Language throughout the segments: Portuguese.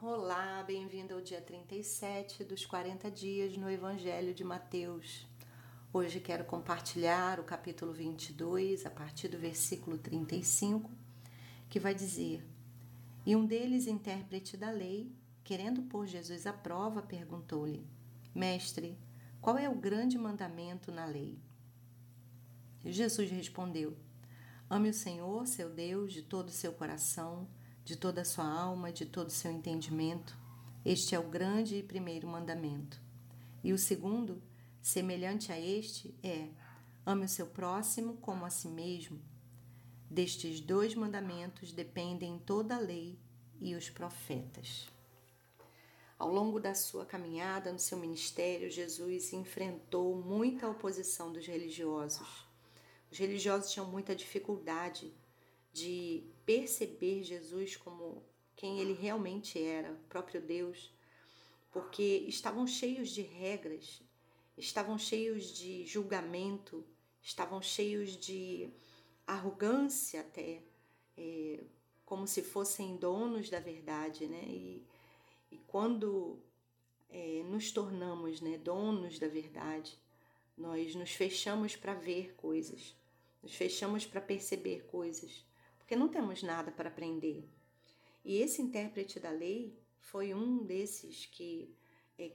Olá, bem-vindo ao dia 37 dos 40 dias no Evangelho de Mateus. Hoje quero compartilhar o capítulo 22, a partir do versículo 35, que vai dizer: E um deles, intérprete da lei, querendo pôr Jesus à prova, perguntou-lhe: Mestre, qual é o grande mandamento na lei? Jesus respondeu: Ame o Senhor, seu Deus, de todo o seu coração de toda a sua alma, de todo o seu entendimento. Este é o grande e primeiro mandamento. E o segundo, semelhante a este, é: ame o seu próximo como a si mesmo. Destes dois mandamentos dependem toda a lei e os profetas. Ao longo da sua caminhada no seu ministério, Jesus enfrentou muita oposição dos religiosos. Os religiosos tinham muita dificuldade de perceber Jesus como quem ele realmente era, próprio Deus, porque estavam cheios de regras, estavam cheios de julgamento, estavam cheios de arrogância até, é, como se fossem donos da verdade, né? E, e quando é, nos tornamos né, donos da verdade, nós nos fechamos para ver coisas, nos fechamos para perceber coisas porque não temos nada para aprender. E esse intérprete da lei foi um desses que é,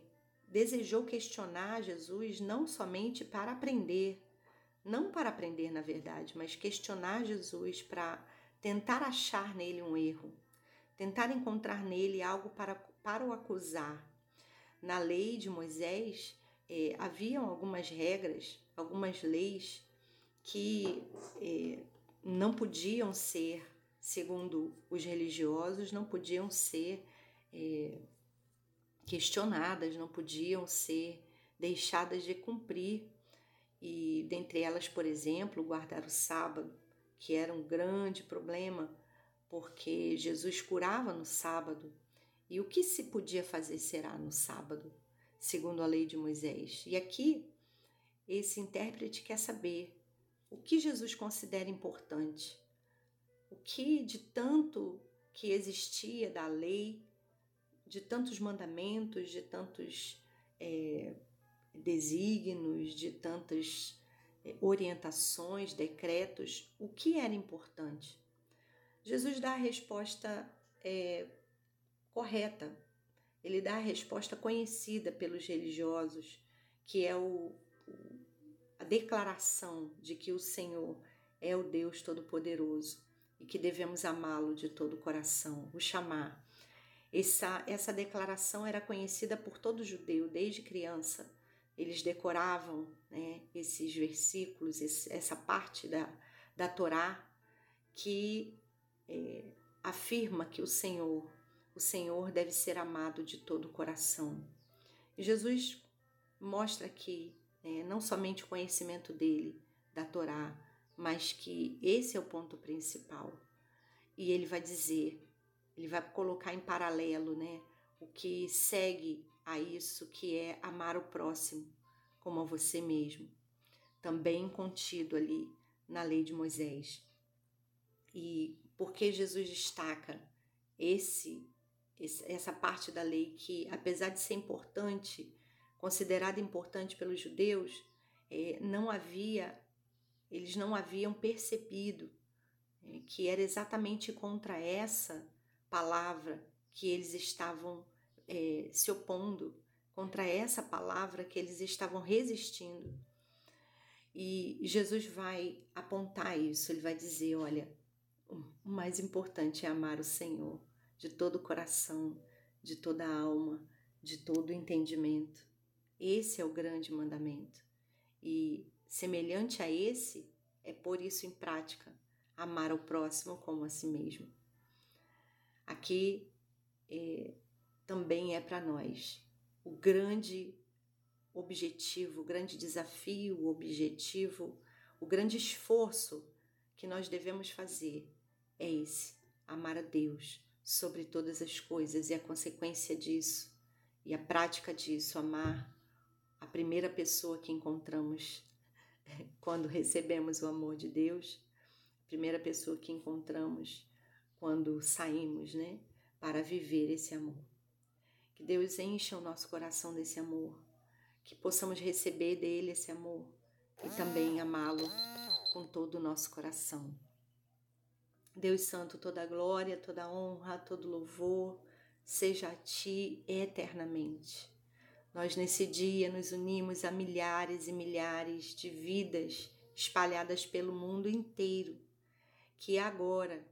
desejou questionar Jesus não somente para aprender, não para aprender na verdade, mas questionar Jesus para tentar achar nele um erro, tentar encontrar nele algo para, para o acusar. Na lei de Moisés é, haviam algumas regras, algumas leis que é, não podiam ser, segundo os religiosos, não podiam ser é, questionadas, não podiam ser deixadas de cumprir. E dentre elas, por exemplo, guardar o sábado, que era um grande problema, porque Jesus curava no sábado. E o que se podia fazer será no sábado, segundo a lei de Moisés. E aqui, esse intérprete quer saber o que Jesus considera importante, o que de tanto que existia da lei, de tantos mandamentos, de tantos é, desígnios, de tantas é, orientações, decretos, o que era importante. Jesus dá a resposta é, correta, ele dá a resposta conhecida pelos religiosos, que é o, o a declaração de que o Senhor é o Deus Todo-Poderoso e que devemos amá-lo de todo o coração, o chamar. Essa, essa declaração era conhecida por todo judeu desde criança. Eles decoravam né, esses versículos, esse, essa parte da, da Torá que é, afirma que o Senhor, o Senhor deve ser amado de todo o coração. Jesus mostra aqui é, não somente o conhecimento dele, da Torá, mas que esse é o ponto principal. E ele vai dizer, ele vai colocar em paralelo, né, o que segue a isso, que é amar o próximo como a você mesmo, também contido ali na lei de Moisés. E por que Jesus destaca esse, essa parte da lei que, apesar de ser importante, considerada importante pelos judeus, é, não havia, eles não haviam percebido é, que era exatamente contra essa palavra que eles estavam é, se opondo, contra essa palavra que eles estavam resistindo. E Jesus vai apontar isso, ele vai dizer: olha, o mais importante é amar o Senhor de todo o coração, de toda a alma, de todo o entendimento. Esse é o grande mandamento. E semelhante a esse, é por isso em prática amar ao próximo como a si mesmo. Aqui é, também é para nós o grande objetivo, o grande desafio, o objetivo, o grande esforço que nós devemos fazer é esse: amar a Deus sobre todas as coisas e a consequência disso e a prática disso, amar a primeira pessoa que encontramos quando recebemos o amor de Deus, a primeira pessoa que encontramos quando saímos, né, para viver esse amor. Que Deus encha o nosso coração desse amor, que possamos receber dele esse amor e também amá-lo com todo o nosso coração. Deus Santo, toda glória, toda honra, todo louvor seja a Ti eternamente. Nós nesse dia nos unimos a milhares e milhares de vidas espalhadas pelo mundo inteiro, que agora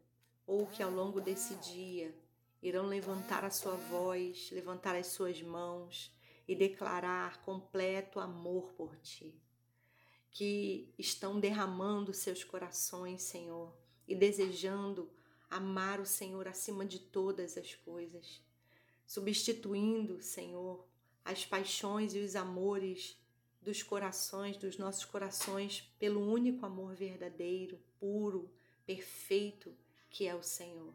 ou que ao longo desse dia irão levantar a sua voz, levantar as suas mãos e declarar completo amor por Ti. Que estão derramando seus corações, Senhor, e desejando amar o Senhor acima de todas as coisas, substituindo, Senhor, as paixões e os amores dos corações, dos nossos corações, pelo único amor verdadeiro, puro, perfeito que é o Senhor.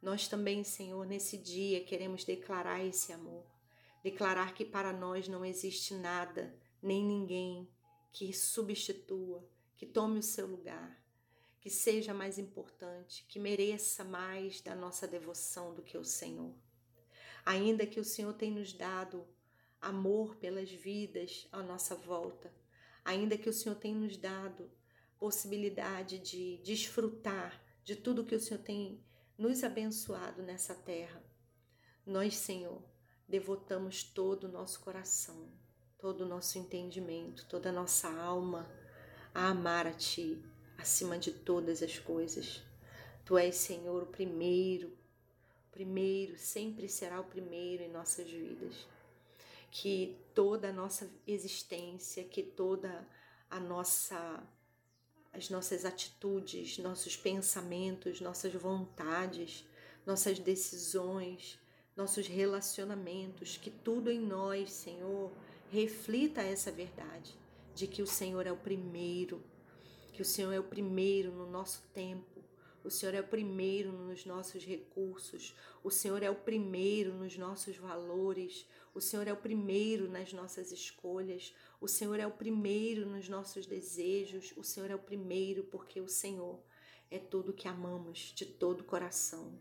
Nós também, Senhor, nesse dia queremos declarar esse amor, declarar que para nós não existe nada, nem ninguém que substitua, que tome o seu lugar, que seja mais importante, que mereça mais da nossa devoção do que o Senhor. Ainda que o Senhor tenha nos dado amor pelas vidas à nossa volta, ainda que o Senhor tenha nos dado possibilidade de desfrutar de tudo que o Senhor tem nos abençoado nessa terra, nós, Senhor, devotamos todo o nosso coração, todo o nosso entendimento, toda a nossa alma a amar a Ti acima de todas as coisas. Tu és, Senhor, o primeiro, primeiro, sempre será o primeiro em nossas vidas. Que toda a nossa existência, que toda a nossa as nossas atitudes, nossos pensamentos, nossas vontades, nossas decisões, nossos relacionamentos, que tudo em nós, Senhor, reflita essa verdade de que o Senhor é o primeiro, que o Senhor é o primeiro no nosso tempo, o Senhor é o primeiro nos nossos recursos, o Senhor é o primeiro nos nossos valores, o Senhor é o primeiro nas nossas escolhas, o Senhor é o primeiro nos nossos desejos, o Senhor é o primeiro porque o Senhor é tudo que amamos de todo o coração,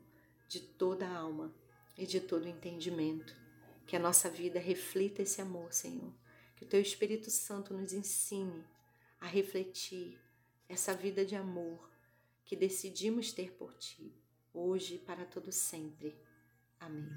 de toda a alma e de todo o entendimento. Que a nossa vida reflita esse amor, Senhor. Que o Teu Espírito Santo nos ensine a refletir essa vida de amor que decidimos ter por ti, hoje e para todo sempre. Amém.